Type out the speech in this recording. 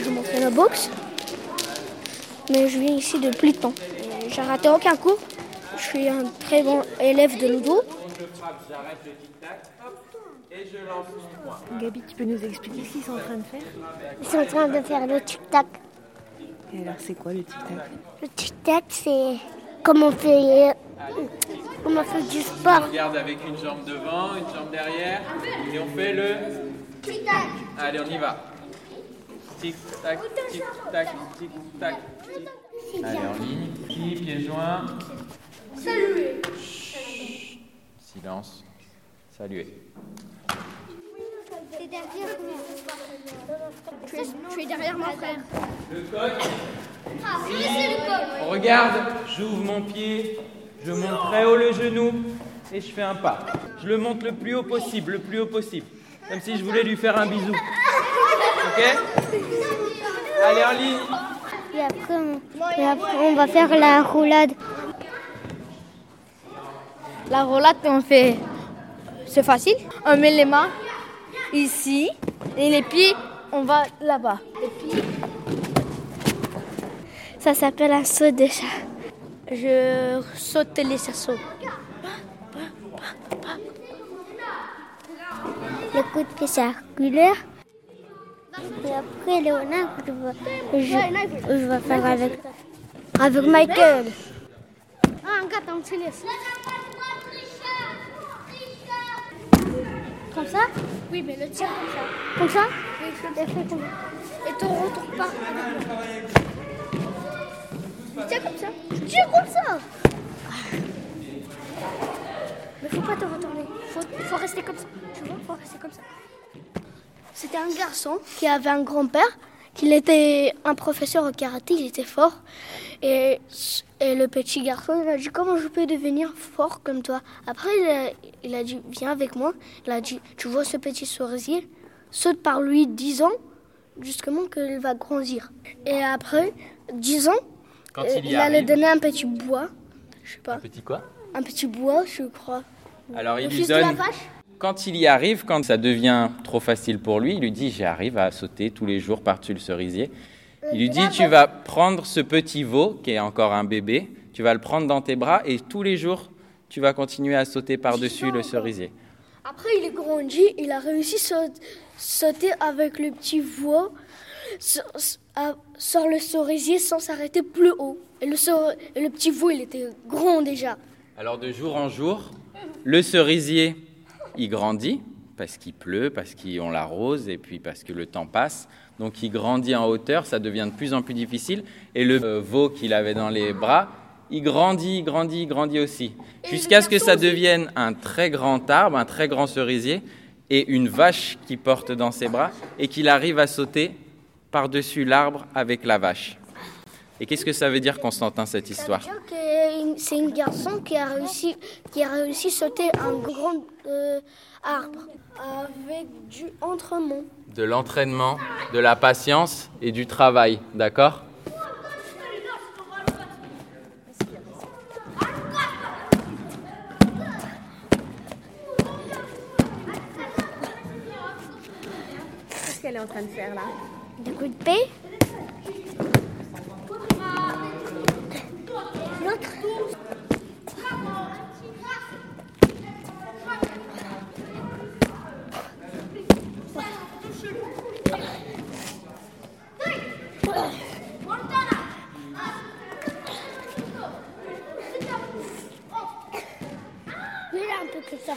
j'ai dû montrer la boxe. Mais je viens ici depuis le temps. J'ai raté aucun cours. Je suis un très bon élève de judo. J'arrête le tic-tac, hop, et je lance mon point. Gabi, tu peux nous expliquer ce qu'ils sont en train de faire? Ils sont en train de faire le tic-tac. Et alors, c'est quoi le tic-tac? Le tic-tac, c'est comme on fait, comme on fait du sport. On regarde avec une jambe devant, une jambe derrière, et on fait le tic-tac. Allez, on y va. Tic-tac, tic-tac, tic-tac. tic. Allez, en ligne, ici, pieds joints. Saluer. Silence. Saluer. Je suis derrière mon frère. Le coq. On regarde, j'ouvre mon pied, je monte très haut le genou et je fais un pas. Je le monte le plus haut possible, le plus haut possible. Comme si je voulais lui faire un bisou. Ok Allez en ligne. Et après, on, et après, on va faire la roulade. La roulade, on fait. C'est facile. On met les mains ici et les pieds, on va là-bas. Ça s'appelle un saut de chat. Je saute les cerceaux. Le coup de pied circulaire. Après, Léonard, je vais, je, je vais faire avec, avec Michael. Ah. Comme ça? Oui, mais le tien comme ça. Comme ça? Oui, et fais comme ça. Et tu retournes pas. Tiens comme ça. Tiens comme ça. Mais faut pas te retourner. Faut, faut rester comme ça. Tu vois, faut rester comme ça. C'était un garçon qui avait un grand-père, qui était un professeur au karaté, il était fort. Et, et le petit garçon, il a dit comment je peux devenir fort comme toi? Après, il a, il a dit viens avec moi. Il a dit tu vois ce petit cerisier, saute par lui 10 ans, justement qu'il va grandir. Et après 10 ans, Quand euh, il allait donner un petit bois, je sais pas, Petit quoi? Un petit bois, je crois. Alors il lui de la vache Quand il y arrive, quand ça devient trop facile pour lui, il lui dit J'arrive à sauter tous les jours par-dessus le cerisier. Il lui dit Tu vas prendre ce petit veau, qui est encore un bébé, tu vas le prendre dans tes bras et tous les jours, tu vas continuer à sauter par-dessus le cerisier. Après, il est grandi, il a réussi à saut- sauter avec le petit veau sur, à- sur le cerisier sans s'arrêter plus haut. Et le, et le petit veau, il était grand déjà. Alors de jour en jour, le cerisier, il grandit parce qu'il pleut, parce qu'on l'arrose et puis parce que le temps passe. Donc il grandit en hauteur, ça devient de plus en plus difficile. Et le euh, veau qu'il avait dans les bras, il grandit, il grandit, il grandit aussi. Jusqu'à ce que ça devienne un très grand arbre, un très grand cerisier et une vache qui porte dans ses bras et qu'il arrive à sauter par-dessus l'arbre avec la vache. Et qu'est-ce que ça veut dire, Constantin, cette histoire Ça veut dire que C'est un garçon qui a réussi, qui a réussi à sauter un grand euh, arbre avec du entremont. de l'entraînement, de la patience et du travail, d'accord? Qu'est-ce qu'elle est en train de faire là? Du coup de paix? Que ça.